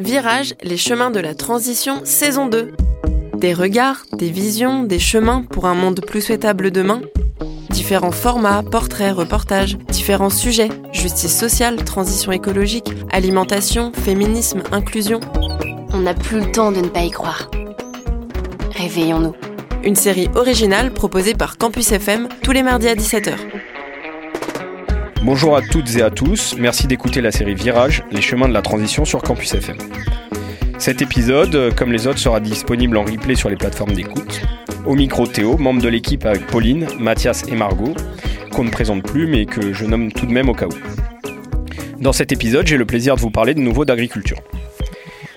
Virage, les chemins de la transition, saison 2. Des regards, des visions, des chemins pour un monde plus souhaitable demain. Différents formats, portraits, reportages, différents sujets, justice sociale, transition écologique, alimentation, féminisme, inclusion. On n'a plus le temps de ne pas y croire. Réveillons-nous. Une série originale proposée par Campus FM tous les mardis à 17h. Bonjour à toutes et à tous, merci d'écouter la série Virage, les chemins de la transition sur Campus FM. Cet épisode, comme les autres, sera disponible en replay sur les plateformes d'écoute. Au micro Théo, membre de l'équipe avec Pauline, Mathias et Margot, qu'on ne présente plus mais que je nomme tout de même au cas où. Dans cet épisode, j'ai le plaisir de vous parler de nouveau d'agriculture.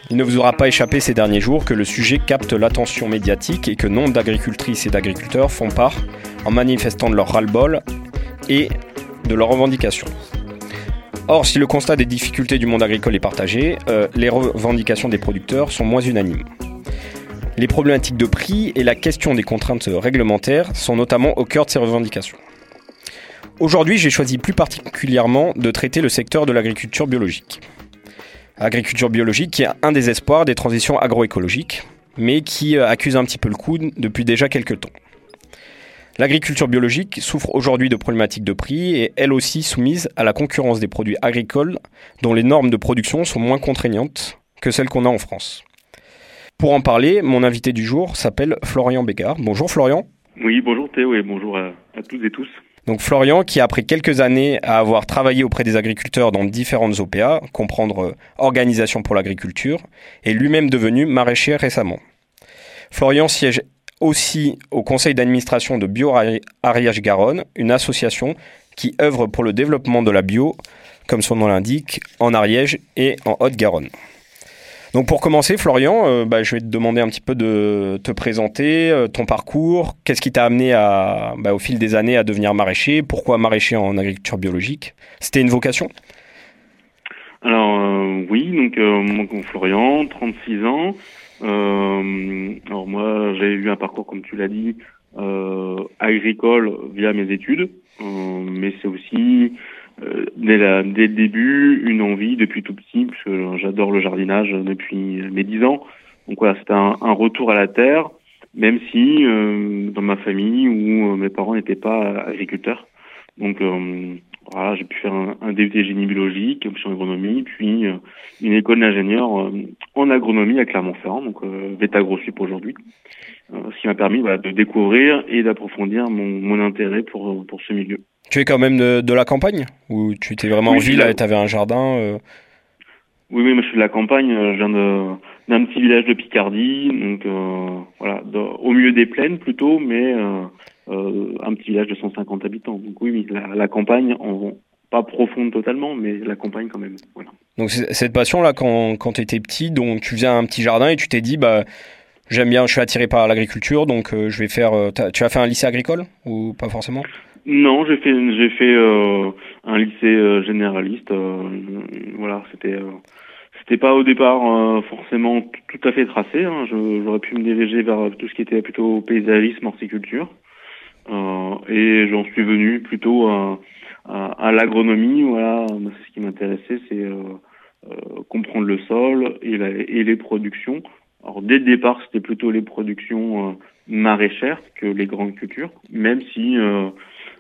Il ne vous aura pas échappé ces derniers jours que le sujet capte l'attention médiatique et que nombre d'agricultrices et d'agriculteurs font part en manifestant de leur ras-le-bol et de leurs revendications. Or, si le constat des difficultés du monde agricole est partagé, euh, les revendications des producteurs sont moins unanimes. Les problématiques de prix et la question des contraintes réglementaires sont notamment au cœur de ces revendications. Aujourd'hui, j'ai choisi plus particulièrement de traiter le secteur de l'agriculture biologique. Agriculture biologique qui est un des espoirs des transitions agroécologiques, mais qui euh, accuse un petit peu le coup depuis déjà quelques temps. L'agriculture biologique souffre aujourd'hui de problématiques de prix et elle aussi soumise à la concurrence des produits agricoles dont les normes de production sont moins contraignantes que celles qu'on a en France. Pour en parler, mon invité du jour s'appelle Florian Bégard. Bonjour Florian. Oui, bonjour Théo et bonjour à, à toutes et tous. Donc Florian, qui après quelques années à avoir travaillé auprès des agriculteurs dans différentes OPA, comprendre euh, Organisation pour l'agriculture, est lui-même devenu maraîcher récemment. Florian siège aussi au conseil d'administration de Bio Ariège Garonne, une association qui œuvre pour le développement de la bio, comme son nom l'indique, en Ariège et en Haute-Garonne. Donc pour commencer, Florian, euh, bah, je vais te demander un petit peu de te présenter, euh, ton parcours, qu'est-ce qui t'a amené bah, au fil des années à devenir maraîcher, pourquoi maraîcher en agriculture biologique? C'était une vocation? Alors euh, oui, donc moi Florian, 36 ans. Alors moi j'ai eu un parcours comme tu l'as dit agricole via mes études, mais c'est aussi euh, dès, la, dès le début, une envie depuis tout petit, puisque j'adore le jardinage depuis mes dix ans. Donc voilà, c'était un, un, retour à la terre, même si euh, dans ma famille où euh, mes parents n'étaient pas agriculteurs. Donc euh, voilà, j'ai pu faire un, un DUT génie biologique, option agronomie, puis une école d'ingénieur en agronomie à Clermont-Ferrand, donc euh, VETA-GrosSup aujourd'hui. ce qui m'a permis voilà, de découvrir et d'approfondir mon, mon intérêt pour, pour ce milieu. Tu es quand même de, de la campagne? Ou tu étais vraiment Oui, en ville tu avais un jardin euh, Oui, oui, moi je suis de la campagne, euh, je viens d'un petit village de Picardie, donc euh, voilà, au milieu des plaines plutôt, mais euh, euh, un petit village de 150 habitants. Donc oui, la, la campagne, pas profonde totalement, mais la campagne quand même. Voilà. Donc cette passion-là, quand, quand tu étais petit, donc tu faisais un petit jardin et tu t'es dit, bah, j'aime bien, je suis attiré par l'agriculture, donc euh, je vais faire... euh, tu as fait un lycée agricole Ou pas forcément? Non, j'ai fait j'ai fait euh, un lycée euh, généraliste. euh, voilà, c'était euh, c'était pas au départ euh, forcément tout à fait tracé. hein. J'aurais pu me diriger vers tout ce qui était plutôt paysagisme, horticulture. Euh, et j'en suis venu plutôt à, l'agronomie. Voilà, c'est ce qui m'intéressait, c'est euh, euh, comprendre le sol et, les productions. Alors dès le départ, c'était plutôt les productions maraîchères que les grandes cultures, même si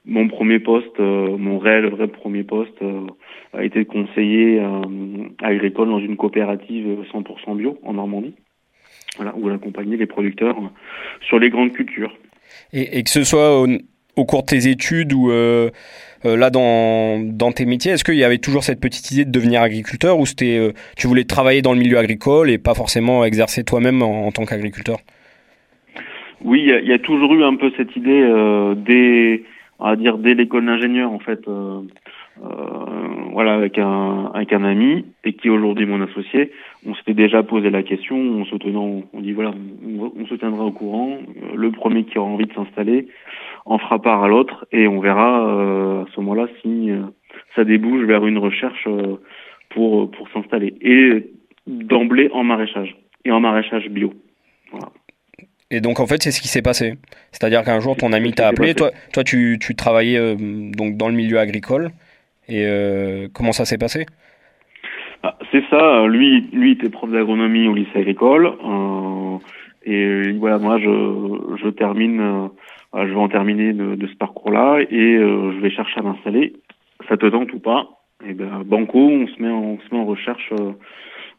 mon premier poste, mon réel vrai premier poste, a été conseiller agricole dans une coopérative 100% bio en Normandie. Où j'accompagnais les producteurs sur les grandes cultures. Et, que ce soit au, cours de tes études ou euh, euh, là dans, dans tes métiers, est-ce qu'il y avait toujours cette petite idée de devenir agriculteur ou c'était euh, tu voulais travailler dans le milieu agricole et pas forcément exercer toi-même en, tant qu'agriculteur? Oui, il y, a- toujours eu un peu cette idée dès, on va dire dès l'école d'ingénieur en fait, voilà avec un avec un ami et qui est aujourd'hui mon associé. On s'était déjà posé la question, on se tenant, on dit voilà, on, on se tiendra au courant. Euh, Le premier qui aura envie de s'installer en fera part à l'autre et on verra euh, à ce moment-là si euh, ça débouche vers une recherche euh, pour pour s'installer et d'emblée en maraîchage et en maraîchage bio. Voilà. Et donc en fait c'est ce qui s'est passé. C'est-à-dire qu'un jour ton ami t'a appelé, toi, toi tu, tu travaillais donc dans le milieu agricole et euh, comment ça s'est passé? Ah, c'est ça. Lui, lui était prof d'agronomie au lycée agricole. Euh, et voilà, moi, je, je termine, euh, je vais en terminer de, ce parcours-là et euh, je vais chercher à m'installer. Ça te tente ou pas? Et ben, banco, on se met en, on se met en recherche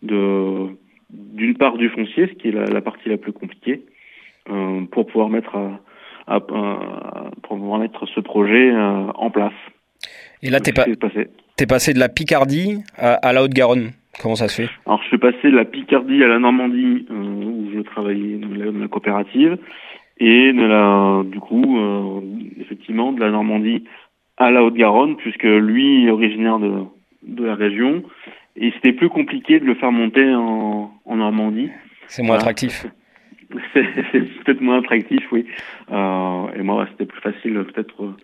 de d'une part du foncier, ce qui est la, partie la plus compliquée, pour pouvoir mettre à, pour pouvoir mettre ce projet en place. Et là, t'es pas, passé. T'es passé de la Picardie à, à la Haute-Garonne. Comment ça se fait? Alors, je suis passé de la Picardie à la Normandie, euh, où je travaillais dans la, dans la, coopérative, et de la, du coup, euh, effectivement, de la Normandie à la Haute-Garonne, puisque lui est originaire de, de la région, et c'était plus compliqué de le faire monter en, en Normandie. C'est moins voilà. attractif. C'est peut-être moins attractif, oui. Euh, et moi, c'était plus facile, peut-être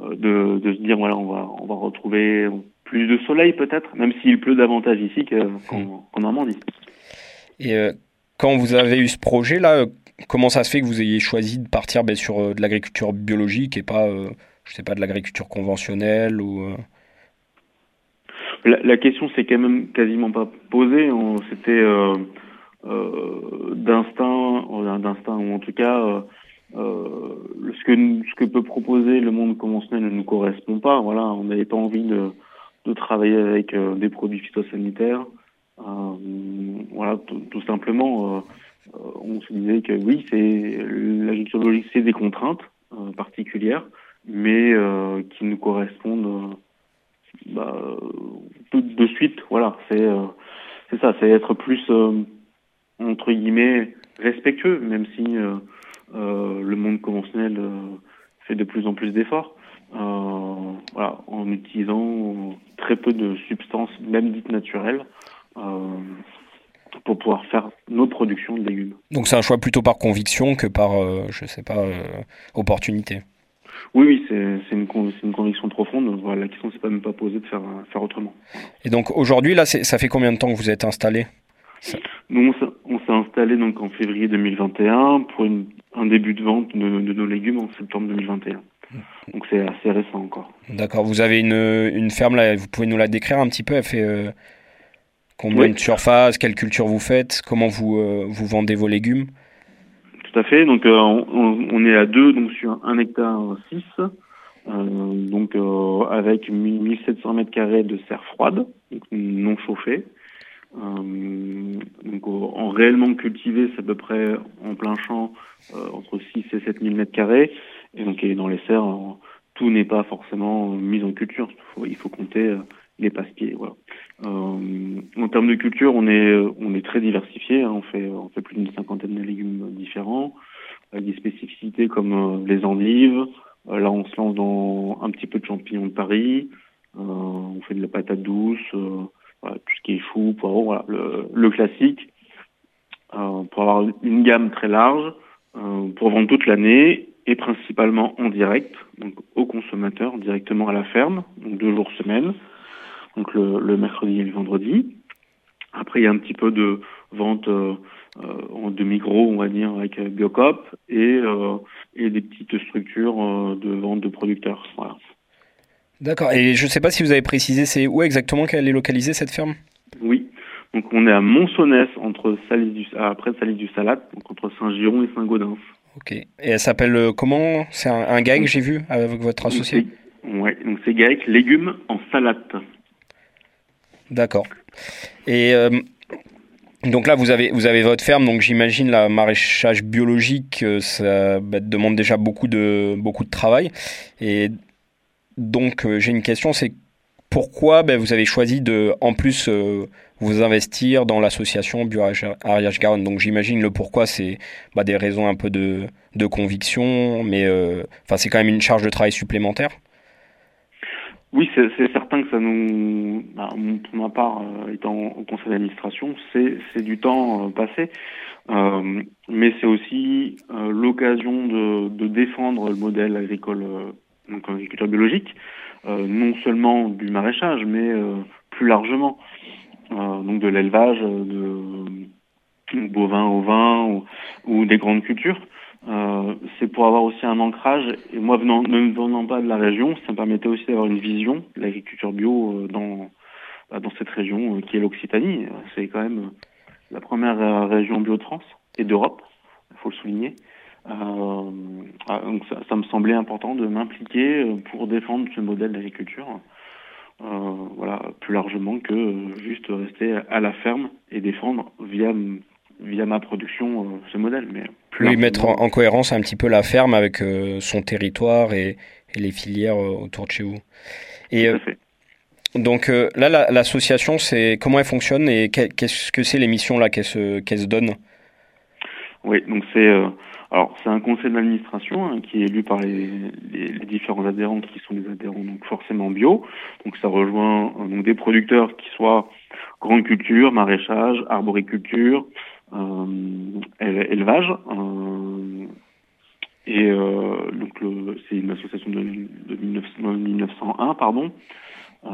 de, de, se dire voilà on va on va retrouver plus de soleil peut-être même s'il pleut davantage ici qu'en mmh. qu Normandie. Et euh, quand vous avez eu ce projet là, comment ça se fait que vous ayez choisi de partir ben, sur euh, de l'agriculture biologique et pas euh, je sais pas de l'agriculture conventionnelle ou euh? la, la, question s'est quand même quasiment pas posée. C'était d'instinct, d'instinct ou en tout cas euh, ce que ce que peut proposer le monde conventionnel ne nous correspond pas. Voilà, on n'avait pas envie de, de travailler avec euh, des produits phytosanitaires. Euh, voilà, tout simplement, euh, on se disait que oui, c'est l'agriculture biologique, c'est des contraintes euh, particulières, mais qui nous correspondent bah, tout de suite. Voilà, c'est c'est ça, c'est être plus entre guillemets respectueux, même si euh, le monde conventionnel euh, fait de plus en plus d'efforts. Euh, voilà, en utilisant très peu de substances, même dites naturelles, pour pouvoir faire nos productions de légumes. Donc c'est un choix plutôt par conviction que par, euh, je sais pas, euh, opportunité. Oui, oui, c'est une, une, conviction profonde. Voilà, la question s'est pas même pas posée de faire, faire autrement. Et donc aujourd'hui, là, ça fait combien de temps que vous êtes installé? Nous, on s'est installé donc en février 2021 pour une, un début de vente de, de, nos légumes en septembre 2021. Donc c'est assez récent encore. D'accord. Vous avez une, une ferme là, vous pouvez nous la décrire un petit peu? Elle fait euh, combien oui. de surface Quelle culture vous faites? Comment vous, euh, vous vendez vos légumes? Tout à fait. Donc euh, on, on, est à deux, donc sur un hectare 6, donc avec 1700 mètres carrés de serre froide, donc non chauffée. Euh, donc en réellement cultivé, c'est à peu près en plein champ euh, entre 6 et 7 000 mètres carrés. Et donc et dans les serres, euh, tout n'est pas forcément mis en culture. Il faut, compter les passe-pieds. Voilà. en termes de culture, on est on est très diversifié. Hein. On fait on fait plus d'une cinquantaine de légumes différents, avec des spécificités comme les endives. là, on se lance dans un petit peu de champignons de Paris. on fait de la patate douce voilà, tout ce qui est chou, poireau, voilà, le, le classique, euh, pour avoir une gamme très large, euh, pour vendre toute l'année et principalement en direct, donc aux consommateurs directement à la ferme, donc deux jours semaine, donc le, le mercredi et le vendredi. Après, il y a un petit peu de vente euh, en demi-gros, on va dire, avec Biocop et, euh, et des petites structures euh, de vente de producteurs. Voilà. D'accord. Et je ne sais pas si vous avez précisé, c'est où exactement qu'elle est localisée cette ferme? Oui. Donc on est à Monsonnès, entre Salis du, après Salis du Salat, donc entre Saint-Giron et Saint-Gaudens. Ok. Et elle s'appelle euh, comment? C'est un, un j'ai vu, avec votre associé Oui, donc c'est GAEC légumes en salade. D'accord. Et euh, donc là, vous avez, vous avez votre ferme, donc j'imagine la maraîchage biologique, euh, ça bah, demande déjà beaucoup de, beaucoup de travail. Et donc euh, j'ai une question, c'est pourquoi ben, vous avez choisi de, en plus, euh, vous investir dans l'association Bio-Ariège-Garonne Donc j'imagine le pourquoi, c'est bah, des raisons un peu de, de conviction, mais euh, c'est quand même une charge de travail supplémentaire? Oui, c'est certain que ça nous, bah, pour ma part, étant au conseil d'administration, c'est du temps passé, mais c'est aussi l'occasion de, de, défendre le modèle agricole donc en agriculture biologique, euh, non seulement du maraîchage, mais euh, plus largement, euh, donc de l'élevage de bovins, ovins ou, ou des grandes cultures. C'est pour avoir aussi un ancrage. Et moi, venant, ne venant pas de la région, ça me permettait aussi d'avoir une vision de l'agriculture bio dans bah, dans cette région qui est l'Occitanie. C'est quand même la première région bio de France et d'Europe, il faut le souligner. Euh, ah, donc ça, ça, me semblait important de m'impliquer pour défendre ce modèle d'agriculture. Euh, voilà, plus largement que juste rester à la ferme et défendre via via ma production euh, ce modèle. Mais plus oui, mettre en, cohérence un petit peu la ferme avec euh, son territoire et, les filières autour de chez vous. Et donc là, l'association, c'est comment elle fonctionne et qu'est-ce que c'est les missions là qu'elle se, qu'elle se donne? Oui, donc c'est alors c'est un conseil d'administration hein, qui est élu par les, les, différents adhérents qui sont des adhérents donc forcément bio. Donc ça rejoint euh, donc des producteurs qui soient grande culture, maraîchage, arboriculture, euh, élevage. Euh, et euh, donc c'est une association de, de 1901 pardon. Euh,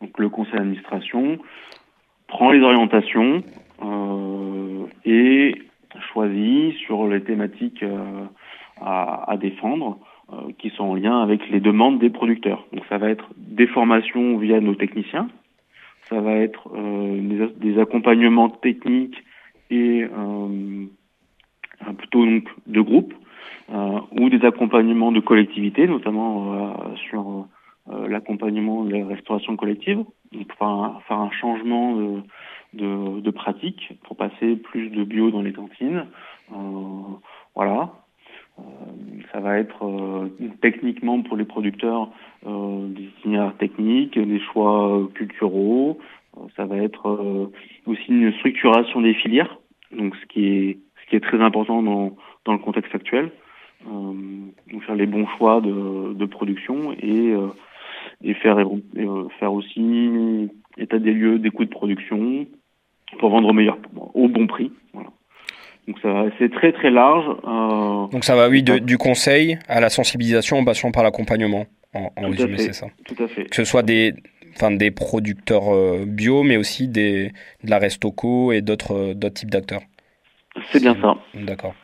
donc le conseil d'administration prend les orientations et choisi sur les thématiques euh, à, à, défendre euh, qui sont en lien avec les demandes des producteurs. Donc ça va être des formations via nos techniciens, ça va être euh, des, des, accompagnements techniques et plutôt donc de groupes ou des accompagnements de collectivités, notamment sur l'accompagnement de la restauration collective, donc faire un, faire un changement de, de, de pratiques pour passer plus de bio dans les cantines. Euh, voilà. Euh, ça va être euh, techniquement pour les producteurs des itinéraires techniques, des choix culturaux. ça va être aussi une structuration des filières, donc ce qui est ce qui est très important dans dans le contexte actuel. donc faire les bons choix de, de production et et faire faire aussi état des lieux des coûts de production, pour vendre au meilleur, au bon prix. Voilà. Donc c'est très très large. Euh, Donc ça va, oui, de, du conseil à la sensibilisation en passant par l'accompagnement. En, en résumé, c'est ça. Tout à fait. Que ce soit des, enfin, des producteurs euh, bio, mais aussi des, de la Restoco et d'autres euh, d'autres types d'acteurs. C'est bien ça. D'accord.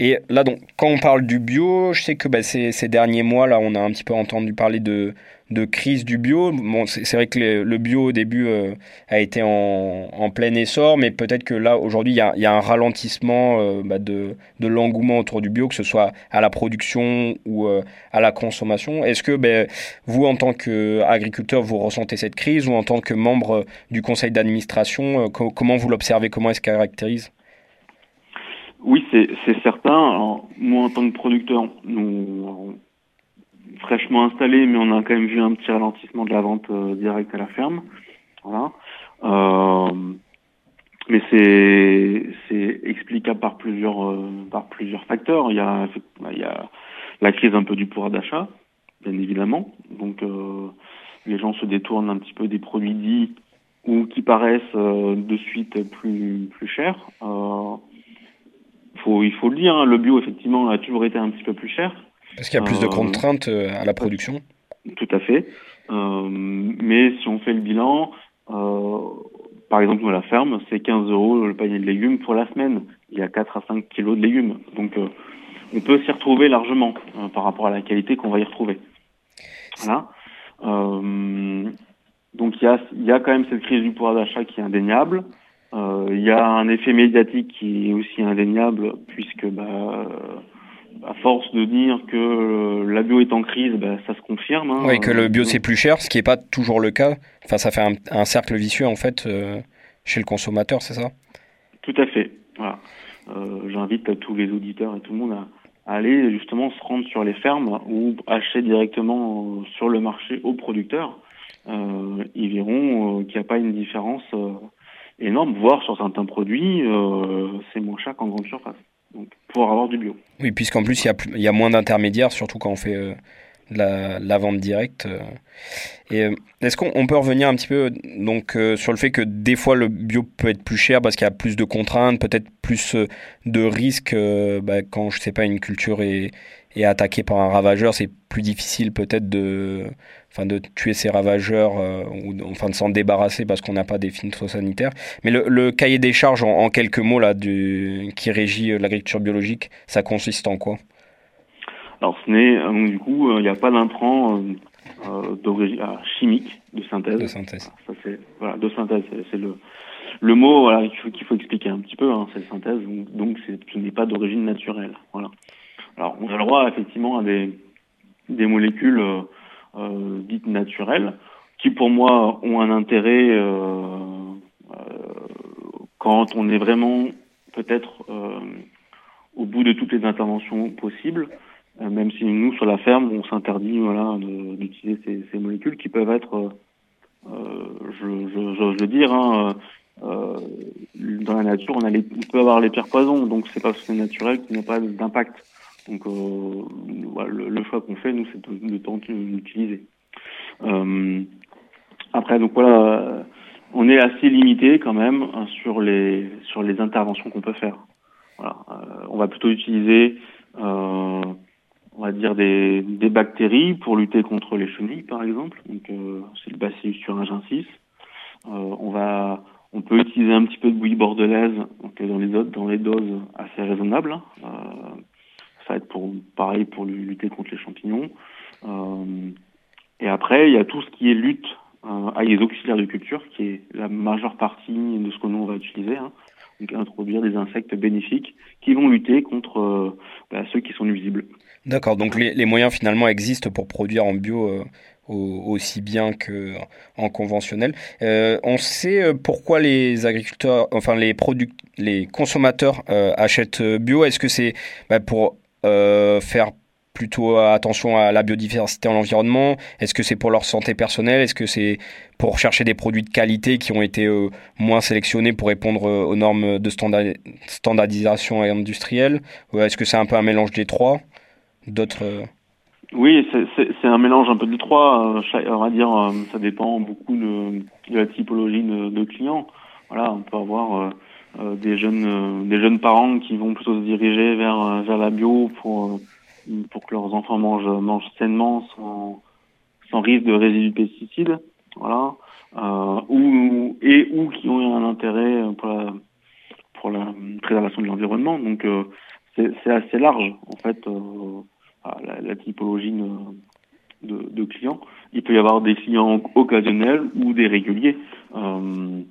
Et là, donc, quand on parle du bio, je sais que bah, ces, derniers mois, là, on a un petit peu entendu parler de, de crise du bio. Bon, c'est vrai que le, bio au début euh, a été en, en, plein essor, mais peut-être que là, aujourd'hui, il y, a, un ralentissement euh, bah, de, de l'engouement autour du bio, que ce soit à la production ou euh, à la consommation. Est-ce que ben, vous, en tant qu'agriculteur, vous ressentez cette crise ou en tant que membre du conseil d'administration, comment vous l'observez? Comment est-ce caractérise? Oui, c'est certain. Alors, moi, en tant que producteur, nous, fraîchement installés, mais on a quand même vu un petit ralentissement de la vente euh, directe à la ferme. Voilà. Euh, mais c'est c'est explicable par plusieurs euh, par plusieurs facteurs. Il y a il y a la crise un peu du pouvoir d'achat, bien évidemment. Donc euh, les gens se détournent un petit peu des produits dits ou qui paraissent de suite plus plus chers faut, il faut le dire, hein, le bio, effectivement, a toujours été un petit peu plus cher. Parce qu'il y a plus de euh, contraintes euh, à la production Tout à fait. Euh, mais si on fait le bilan, par exemple, nous, à la ferme, c'est 15 euros le panier de légumes pour la semaine. Il y a 4 à 5 kilos de légumes. Donc, on peut s'y retrouver largement par rapport à la qualité qu'on va y retrouver. Voilà. donc, il y a, il y a quand même cette crise du pouvoir d'achat qui est indéniable. Euh, il y a un effet médiatique qui est aussi indéniable puisque bah, à force de dire que la bio est en crise, bah, ça se confirme. Hein. Oui, que le bio c'est plus cher, ce qui n'est pas toujours le cas. Enfin, ça fait un, cercle vicieux en fait euh, chez le consommateur, c'est ça? Tout à fait. Voilà. Euh, J'invite tous les auditeurs et tout le monde à, aller justement se rendre sur les fermes ou acheter directement sur le marché aux producteurs. Euh, ils verront qu'il n'y a pas une différence énorme, voire sur certains produits, euh, c'est moins cher qu'en grande surface. Donc, pour avoir du bio. Oui, puisqu'en plus, il y a, moins d'intermédiaires, surtout quand on fait euh, la, la, vente directe. Euh. Et est-ce qu'on peut revenir un petit peu donc sur le fait que des fois le bio peut être plus cher parce qu'il y a plus de contraintes, peut-être plus de risques bah, quand je sais pas une culture est, est attaquée par un ravageur, c'est plus difficile peut-être de enfin de tuer ces ravageurs euh, ou enfin de s'en débarrasser parce qu'on n'a pas des sanitaires. Mais le, cahier des charges en, quelques mots là du, qui régit euh, l'agriculture biologique, ça consiste en quoi? Alors ce n'est euh, du coup il n'y a pas d'intrant d'origine chimique, de synthèse. De synthèse. Ça, c'est, voilà, de synthèse, c'est le, le mot voilà, qu'il, faut, expliquer un petit peu, hein, c'est synthèse, donc, ce n'est pas d'origine naturelle. Voilà. Alors, on a le droit effectivement à des, des molécules euh, dites naturelles, qui pour moi ont un intérêt euh, euh, quand on est vraiment peut-être au bout de toutes les interventions possibles, même si nous sur la ferme on s'interdit voilà d'utiliser ces, molécules qui peuvent être, je, je, j'ose le dire, hein, dans la nature on peut avoir les pires poisons, donc c'est pas parce que c'est naturel qu'il n'y a pas d'impact. Donc euh, le, choix qu'on fait, nous, c'est de, de tenter d'utiliser. Euh, après, donc voilà, on est assez limité quand même hein, sur les sur les interventions qu'on peut faire. Euh, on va plutôt utiliser, on va dire des, des bactéries pour lutter contre les chenilles, par exemple. Donc c'est le Bacillus thuringiensis. on va on peut utiliser un petit peu de bouillie bordelaise donc dans les dans les doses assez raisonnables. Hein. Ça va être pour pareil pour lutter contre les champignons. et après, il y a tout ce qui est lutte à les auxiliaires de culture, qui est la majeure partie de ce que nous on va utiliser. Hein. Donc introduire des insectes bénéfiques qui vont lutter contre euh, bah, ceux qui sont nuisibles. D'accord, donc les, les, moyens finalement existent pour produire en bio euh, aussi bien qu'en conventionnel. Euh, on sait euh, pourquoi les agriculteurs, enfin les, les consommateurs euh, achètent bio. Est-ce que c'est bah, pour faire plutôt attention à la biodiversité en l'environnement Est-ce que c'est pour leur santé personnelle? Est-ce que c'est pour chercher des produits de qualité qui ont été euh, moins sélectionnés pour répondre euh, aux normes de standardisation industrielle? Est-ce que c'est un peu un mélange des trois? D'autres euh, oui, c'est un mélange un peu des trois. On va dire, ça dépend beaucoup de, la typologie de, de, clients. Voilà, on peut avoir euh, des jeunes, des jeunes parents qui vont plutôt se diriger vers vers la bio pour pour que leurs enfants mangent, mangent sainement sans, sans risque de résidus de pesticides, voilà, euh, ou et ou qui ont un intérêt pour la pour la préservation de l'environnement. Donc euh, c'est assez large en fait euh, la, la, typologie de, de, de, clients. Il peut y avoir des clients occasionnels ou des réguliers, euh,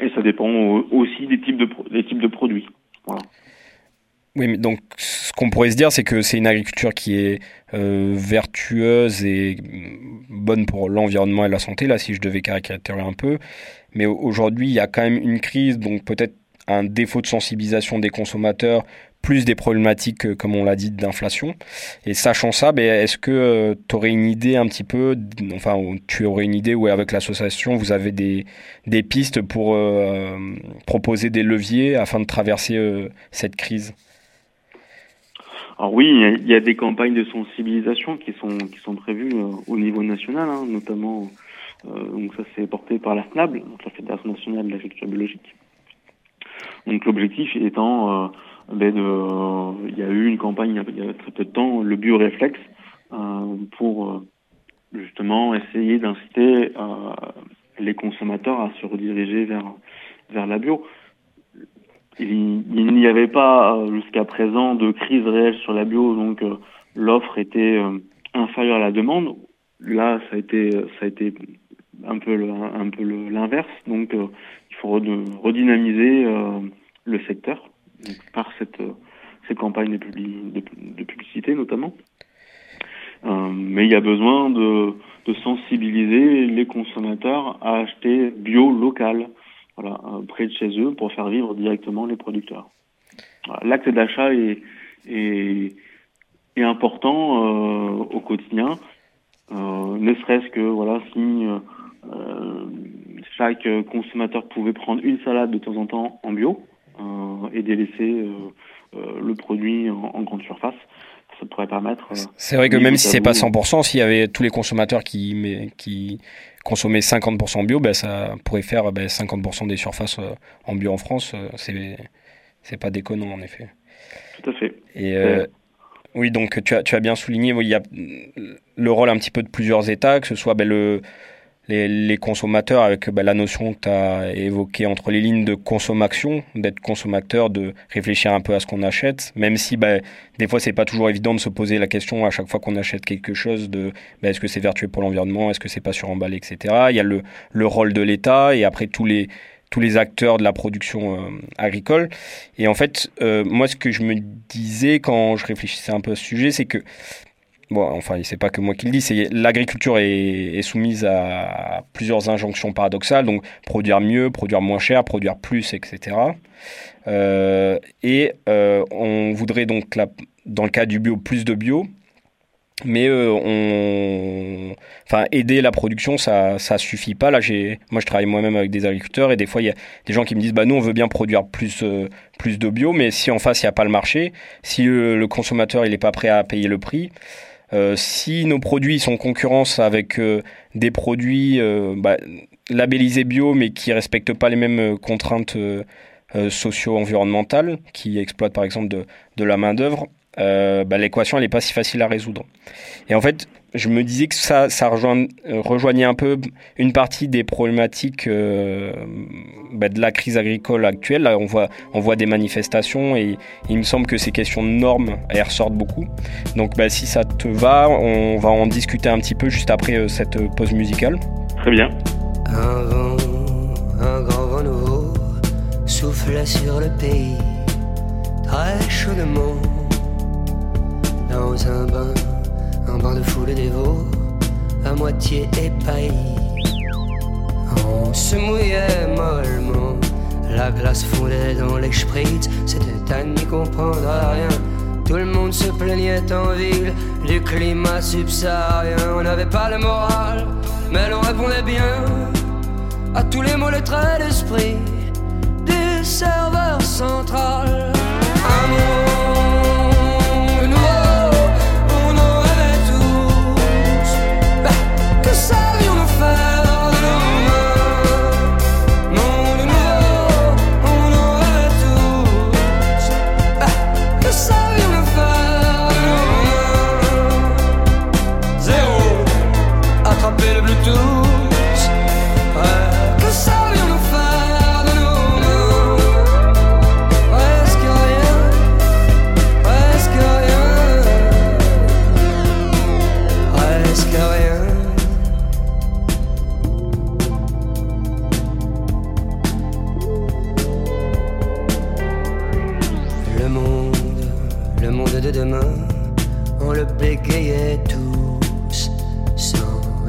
et ça dépend aussi des types de des types de produits. Voilà. Oui, mais donc ce qu'on pourrait se dire, c'est que c'est une agriculture qui est euh, vertueuse et bonne pour l'environnement et la santé, là, si je devais caricaturer un peu. Mais aujourd'hui, il y a quand même une crise, donc peut-être un défaut de sensibilisation des consommateurs, plus des problématiques, comme on l'a dit, d'inflation. Et sachant ça, ben, est-ce que euh, tu aurais une idée un petit peu, enfin, tu aurais une idée où avec l'association, vous avez des, pistes pour euh, proposer des leviers afin de traverser euh, cette crise? Alors oui, il y, a des campagnes de sensibilisation qui sont qui sont prévues au niveau national, hein, notamment. Donc ça c'est porté par la FNAB, donc la Fédération nationale de l'agriculture biologique. Donc l'objectif étant, ben de, il y a eu une campagne il y a très peu de temps, le bioréflexe, euh, pour justement essayer d'inciter les consommateurs à se rediriger vers vers la bio il, n'y avait pas euh, jusqu'à présent de crise réelle sur la bio, donc euh, l'offre était euh, inférieure à la demande. Là, ça a été, ça a été un peu, un peu l'inverse. Donc, il faut redynamiser le secteur par cette, ces campagnes de, de, de publicité notamment. mais il y a besoin de, sensibiliser les consommateurs à acheter bio local voilà, euh, près de chez eux pour faire vivre directement les producteurs. L'acte d'achat est, est, important euh, au quotidien, euh, ne serait-ce que voilà si euh, chaque consommateur pouvait prendre une salade de temps en temps en bio euh, et délaisser le produit en, en, grande surface. Ça pourrait permettre. c'est vrai que même si c'est pas 100%, s'il y avait tous les consommateurs qui, qui consommer 50% bio, ben, ça pourrait faire ben, 50% des surfaces euh, en bio en France. Euh, c'est, c'est pas déconnant, en effet. Tout à fait. Et euh, oui, donc tu as, tu as bien souligné, il y a le rôle un petit peu de plusieurs États, que ce soit ben, le, les, consommateurs avec bah, la notion que tu as évoquée entre les lignes de consommation, d'être consommateur, de réfléchir un peu à ce qu'on achète, même si bah, des fois c'est pas toujours évident de se poser la question à chaque fois qu'on achète quelque chose de bah, est-ce que c'est vertueux pour l'environnement, est-ce que c'est pas suremballé, etc. Il y a le, le rôle de l'État et après tous les tous les acteurs de la production euh, agricole. Et en fait, euh, moi, ce que je me disais quand je réfléchissais un peu à ce sujet, c'est que bon, enfin, c'est pas que moi qui le dis, c'est l'agriculture est, soumise à plusieurs injonctions paradoxales, donc produire mieux, produire moins cher, produire plus, etc. Euh, et euh, on voudrait donc, dans le cas du bio, plus de bio, mais euh, on enfin aider la production ça ça suffit pas là moi je travaille moi-même avec des agriculteurs et des fois il y a des gens qui me disent bah nous on veut bien produire plus plus de bio mais si en face il y a pas le marché si le, consommateur il est pas prêt à payer le prix euh, si nos produits sont en concurrence avec euh, des produits euh, bah, labellisés bio mais qui respectent pas les mêmes contraintes socio-environnementales, qui exploitent par exemple de, de la main-d'œuvre, bah, l'équation elle n'est pas si facile à résoudre. Et en fait, je me disais que ça, ça rejoignait, rejoignait un peu une partie des problématiques euh, bah, de la crise agricole actuelle. Là, on voit, on voit des manifestations et il me semble que ces questions de normes, elles ressortent beaucoup. Donc, bah, si ça te va, on va en discuter un petit peu juste après euh, cette pause musicale. Très bien. Un vent, un grand vent nouveau souffle sur le pays, très chaudement, dans un bain un bain de foule dévot, à moitié épaillé. On se mouillait mollement, la glace fondait dans les spritz, c'était à n'y comprendre rien. Tout le monde se plaignait en ville du climat subsaharien. On n'avait pas le moral, mais l'on répondait bien à tous les mots, les traits d'esprit du serveur central.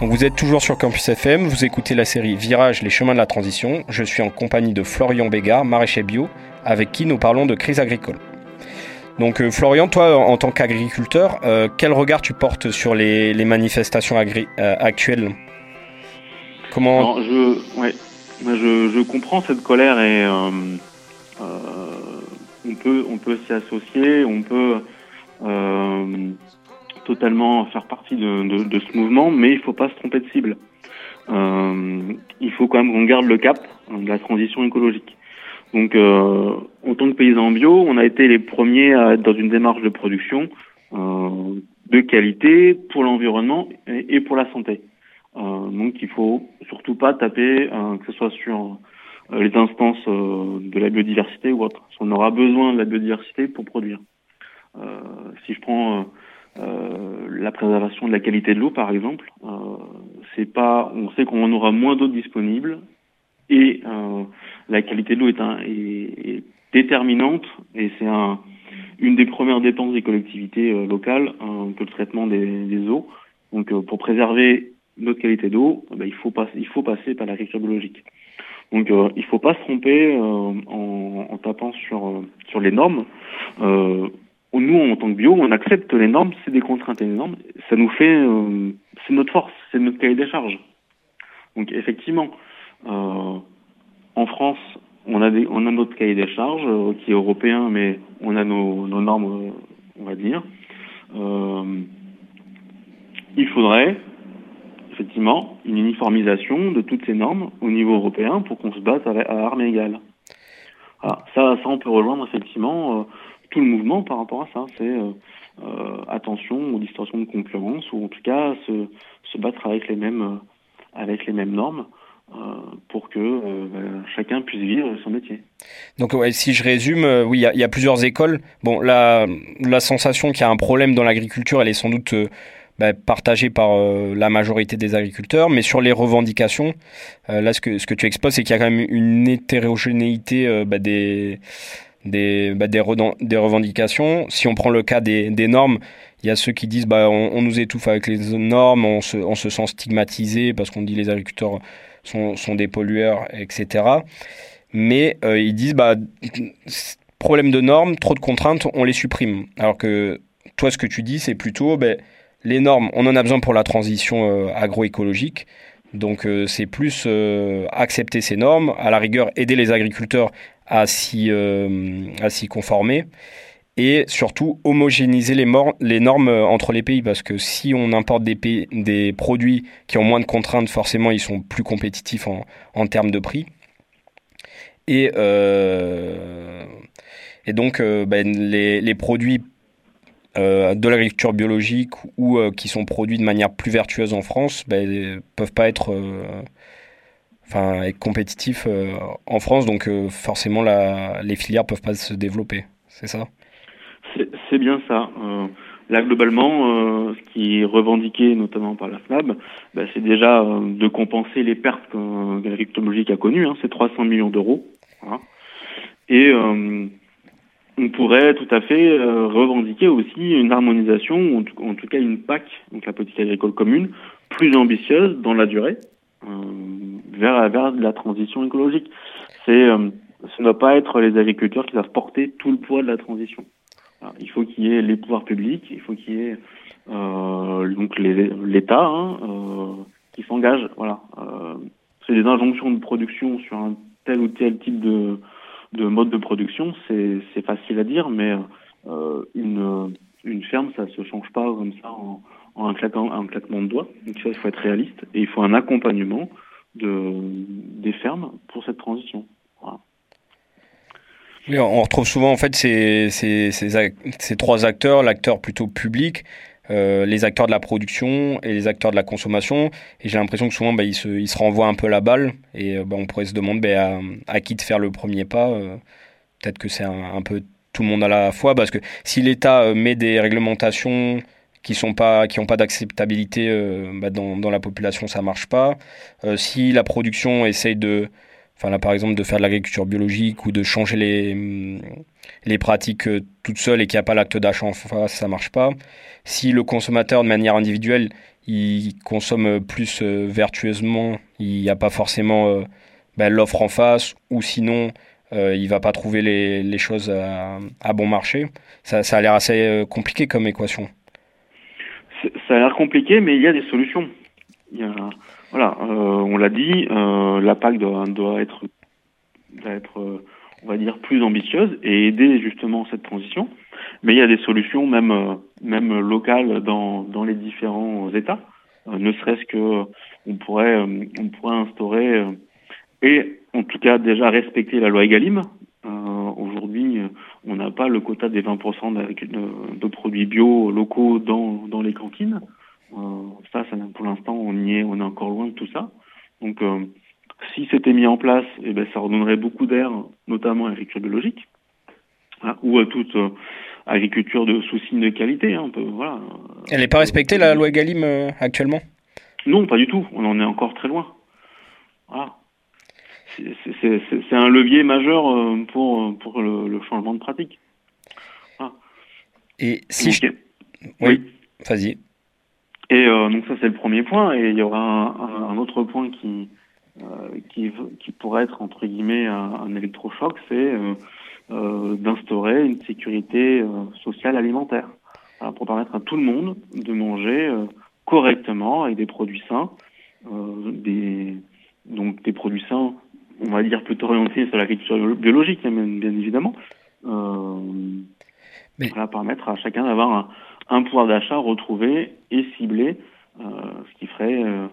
Vous êtes toujours sur Campus FM, vous écoutez la série Virage, les chemins de la transition. Je suis en compagnie de Florian Bégard, maraîcher bio, avec qui nous parlons de crise agricole. Donc euh, Florian, toi en tant qu'agriculteur, euh, quel regard tu portes sur les, manifestations euh, actuelles? Comment je, je, comprends cette colère et on peut, on peut s'y associer, on peut totalement faire partie de, ce mouvement, mais il faut pas se tromper de cible. Euh, il faut quand même qu'on garde le cap hein, de la transition écologique. Donc, euh, en tant que paysan bio, on a été les premiers à être dans une démarche de production euh, de qualité pour l'environnement et, pour la santé. Donc, il faut surtout pas taper, que ce soit sur les instances de la biodiversité ou autre. On aura besoin de la biodiversité pour produire. si je prends la préservation de la qualité de l'eau, par exemple, c'est pas, on sait qu'on aura moins d'eau disponible et la qualité de l'eau est, est, déterminante et c'est un, une des premières dépenses des collectivités locales que le traitement des, des eaux. Donc pour préserver notre qualité d'eau, eh ben, il, faut passer, il faut passer par l'agriculture biologique. Donc euh, il faut pas se tromper euh, en, en, tapant sur, euh, sur les normes. Euh, nous, en tant que bio, on accepte les normes, c'est des contraintes et des normes. Ça nous fait, euh, c'est notre force, c'est notre cahier des charges. Donc effectivement, en France, on a, des, on a notre cahier des charges qui est européen, mais on a nos, nos normes, on va dire. il faudrait effectivement une uniformisation de toutes ces normes au niveau européen pour qu'on se batte à, armes égales. ça, ça, on peut rejoindre effectivement euh, tout le mouvement par rapport à ça. C'est euh, euh, attention aux distorsions de concurrence ou en tout cas se, battre avec les mêmes avec les mêmes normes. pour que ben, chacun puisse vivre son métier. Donc si je résume, oui, il y, a plusieurs écoles. Bon, la, la sensation qu'il y a un problème dans l'agriculture, elle est sans doute bah, partagé par euh, la majorité des agriculteurs. Mais sur les revendications, euh, là, ce que, ce que tu exposes, c'est qu'il y a quand même une hétérogénéité euh, bah, des, des, bah, des, revendications. Si on prend le cas des, normes, il y a ceux qui disent bah, on, nous étouffe avec les normes, on se, sent stigmatisé parce qu'on dit les agriculteurs sont, des pollueurs, etc. Mais euh, ils disent bah, problème de normes, trop de contraintes, on les supprime. Alors que toi, ce que tu dis, c'est plutôt ben, les normes, on en a besoin pour la transition euh, agroécologique. Donc euh, c'est plus accepter ces normes, à la rigueur aider les agriculteurs à s'y conformer et surtout homogénéiser les, normes entre les pays parce que si on importe des, produits qui ont moins de contraintes, forcément ils sont plus compétitifs en, termes de prix. Et, et donc ben, les, produits euh, de l'agriculture biologique ou euh, qui sont produits de manière plus vertueuse en France ben, peuvent pas être euh, enfin être compétitifs en France donc forcément la, les filières peuvent pas se développer. C'est ça? C'est bien ça. Là globalement ce qui est revendiqué notamment par la FNAB ben, c'est déjà de compenser les pertes que, l'agriculture biologique a connues hein, c'est 300 millions d'euros hein. et on pourrait tout à fait euh, revendiquer aussi une harmonisation, ou en tout, cas une PAC, donc la politique agricole commune, plus ambitieuse dans la durée, euh, vers, vers la transition écologique. Euh, ce ne doit pas être les agriculteurs qui doivent porter tout le poids de la transition. Il faut qu'il y ait les pouvoirs publics, il faut qu'il y ait euh, donc l'État hein, qui s'engage. Voilà, c'est des injonctions de production sur un tel ou tel type de de mode de production, c'est facile à dire, mais euh, une, ferme, ça se change pas comme ça un, claquement, de doigts. Donc il faut être réaliste et il faut un accompagnement de, des fermes pour cette transition. Oui, on retrouve souvent en fait ces, ces, trois acteurs, l'acteur plutôt public, euh, les acteurs de la production et les acteurs de la consommation. Et j'ai l'impression que souvent, bah, ils, se, ils se renvoient un peu la balle. Et euh, bah, on pourrait se demander bah, à, qui de faire le premier pas. Euh, peut-être que c'est un, peu tout le monde à la fois. Parce que si l'État met des réglementations qui sont pas qui n'ont pas d'acceptabilité bah, dans, dans, la population ça marche pas si la production essaye de enfin là par exemple de faire de l'agriculture biologique ou de changer les les pratiques toutes seules et qu'il n'y a pas l'acte d'achat en face ça marche pas si le consommateur, de manière individuelle, il consomme plus euh, vertueusement, il n'y a pas forcément euh, ben, l'offre en face, ou sinon, euh, il va pas trouver les, les choses à, à, bon marché. Ça, ça a l'air assez compliqué comme équation. Ça a l'air compliqué, mais il y a des solutions. Il y a, voilà, on l'a dit, la PAC doit, doit être, doit être on va dire, plus ambitieuse et aider justement cette transition. Mais il y a des solutions même euh, même locales dans dans les différents États. Euh, ne serait-ce que on pourrait euh, on pourrait instaurer et en tout cas déjà respecter la loi Egalim. Aujourd'hui, on n'a pas le quota des 20% de, de, produits bio locaux dans dans les cantines. ça, ça pour l'instant, on y est, on est encore loin de tout ça. Donc si c'était mis en place, eh ben, ça redonnerait beaucoup d'air, notamment à l'agriculture biologique, hein, ou à toute, agriculture de sous signe de qualité, hein, voilà. Elle n'est pas respectée la loi Egalim euh, actuellement? Non, pas du tout. On en est encore très loin. Voilà. C'est- un levier majeur euh, pour, pour le, le changement de pratique. Et si je... Ok. Oui, vas-y. Et euh, donc ça c'est le premier point. Et il y aura un, autre point qui, euh, qui qui pourrait être entre guillemets un, un électrochoc, c'est euh, euh, d'instaurer une sécurité euh, sociale alimentaire Voilà, pour permettre à tout le monde de manger euh, correctement avec des produits sains, euh, des donc des produits sains, on va dire plutôt orientés sur l'agriculture biologique, hein, bien, évidemment. Euh, Mais- voilà, permettre à chacun d'avoir un, un pouvoir d'achat retrouvé et ciblé, euh, ce qui ferait euh,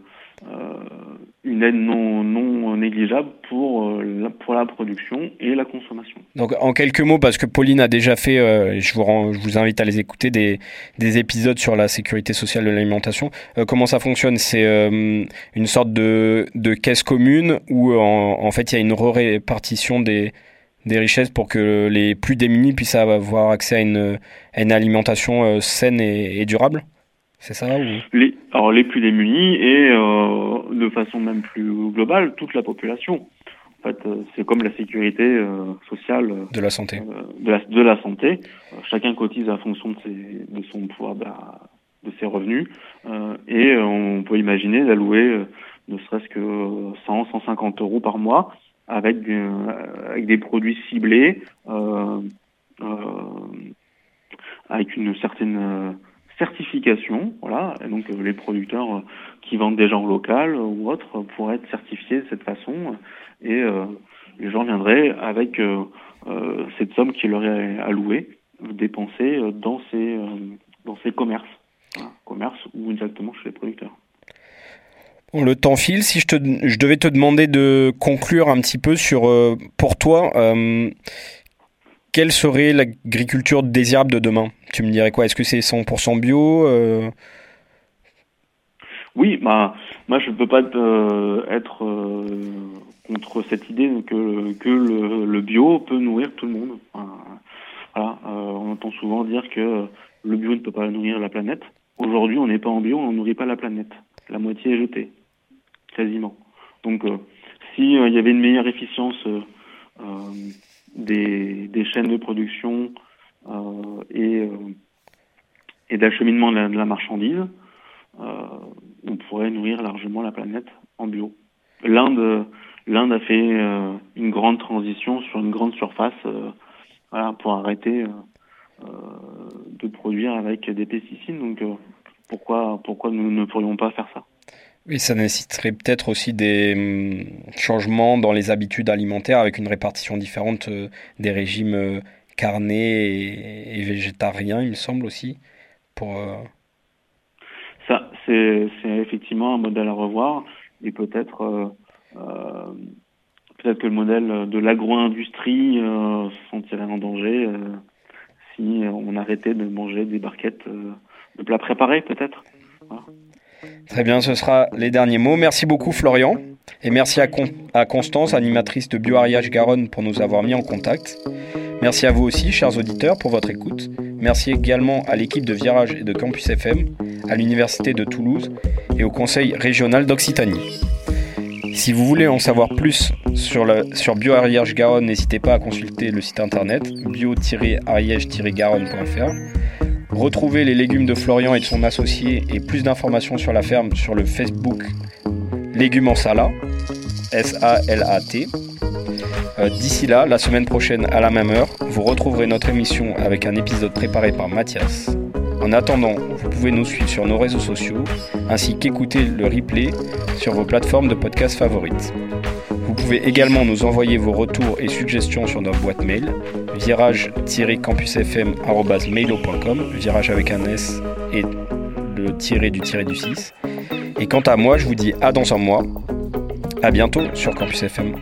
une aide non, non négligeable pour, euh, la, pour la production et la consommation. Donc en quelques mots, parce que Pauline a déjà fait, euh, je, vous je vous invite à les écouter, des, des épisodes sur la sécurité sociale de l'alimentation. Euh, comment ça fonctionne? C'est euh, une sorte de, de caisse commune où en, fait il y a une répartition des, des richesses pour que les plus démunis puissent avoir accès à une, une alimentation euh, saine et durable C'est ça ou... Les, alors les plus démunis et euh, de façon même plus globale, toute la population. En fait, euh, c'est comme la sécurité euh, sociale de la santé de, la, de la santé. Chacun cotise à fonction de, ses, de son pouvoir d'a- de ses revenus et on peut imaginer d'allouer ne serait-ce que 100, 150 euros par mois avec, avec des produits ciblés, avec une certaine certification, voilà. Et donc euh, les producteurs euh, qui vendent des gens local ou autres pourraient être certifiés de cette façon et euh, les gens viendraient avec cette somme qui leur est allouée, dépensée dans ces dans ces commerces, commerces ou directement chez les producteurs. Le temps file. Si je, te, je devais te demander de conclure un petit peu sur, pour toi, quelle serait l'agriculture désirable de demain? Tu me dirais quoi? Est-ce que c'est 100% bio euh, Oui, bah moi je ne peux pas euh, être euh, contre cette idée que que le, bio peut nourrir tout le monde. Voilà, on entend souvent dire que le bio ne peut pas nourrir la planète. Aujourd'hui, on n'est pas en bio, on nourrit pas la planète. La moitié est jetée, quasiment. Donc, euh, si euh, il y avait une meilleure efficience des, chaînes de production euh, et, euh, et d'acheminement de la, de la marchandise, euh, on pourrait nourrir largement la planète en bio. L'Inde, l'Inde a fait une grande transition sur une grande surface, voilà, pour arrêter de produire avec des pesticides. Donc, pourquoi, pourquoi nous ne pourrions pas faire ça? Et ça nécessiterait peut-être aussi des hum, changements dans les habitudes alimentaires avec une répartition différente euh, des régimes euh, carnés et, végétariens, il me semble aussi. Euh, Ça, c'est, effectivement un modèle à revoir et peut-être, peut-être que le modèle de l'agro-industrie euh, se sentirait en danger si on arrêtait de manger des barquettes de plats préparés, peut-être. Très bien, ce sera les derniers mots. Merci beaucoup Florian. Et merci à, à Constance, animatrice de Bioariage Garonne, pour nous avoir mis en contact. Merci à vous aussi, chers auditeurs, pour votre écoute. Merci également à l'équipe de Virage et de Campus FM, à l'Université de Toulouse et au Conseil régional d'Occitanie. Si vous voulez en savoir plus sur, sur Bioariage Garonne, n'hésitez pas à consulter le site internet bio-ariège-garonne.fr. Retrouvez les légumes de Florian et de son associé et plus d'informations sur la ferme sur le Facebook Légumes en Sala, S-A-L-A-T. Euh, D'ici là, la semaine prochaine à la même heure, vous retrouverez notre émission avec un épisode préparé par Mathias. En attendant, vous pouvez nous suivre sur nos réseaux sociaux ainsi qu'écouter le replay sur vos plateformes de podcast favorites. Vous pouvez également nous envoyer vos retours et suggestions sur notre boîte mail virage-campusfm.mailo.com virage avec un S et le tiré du tiré du 6. Et quant à moi, je vous dis à dans un mois. À bientôt sur Campus FM.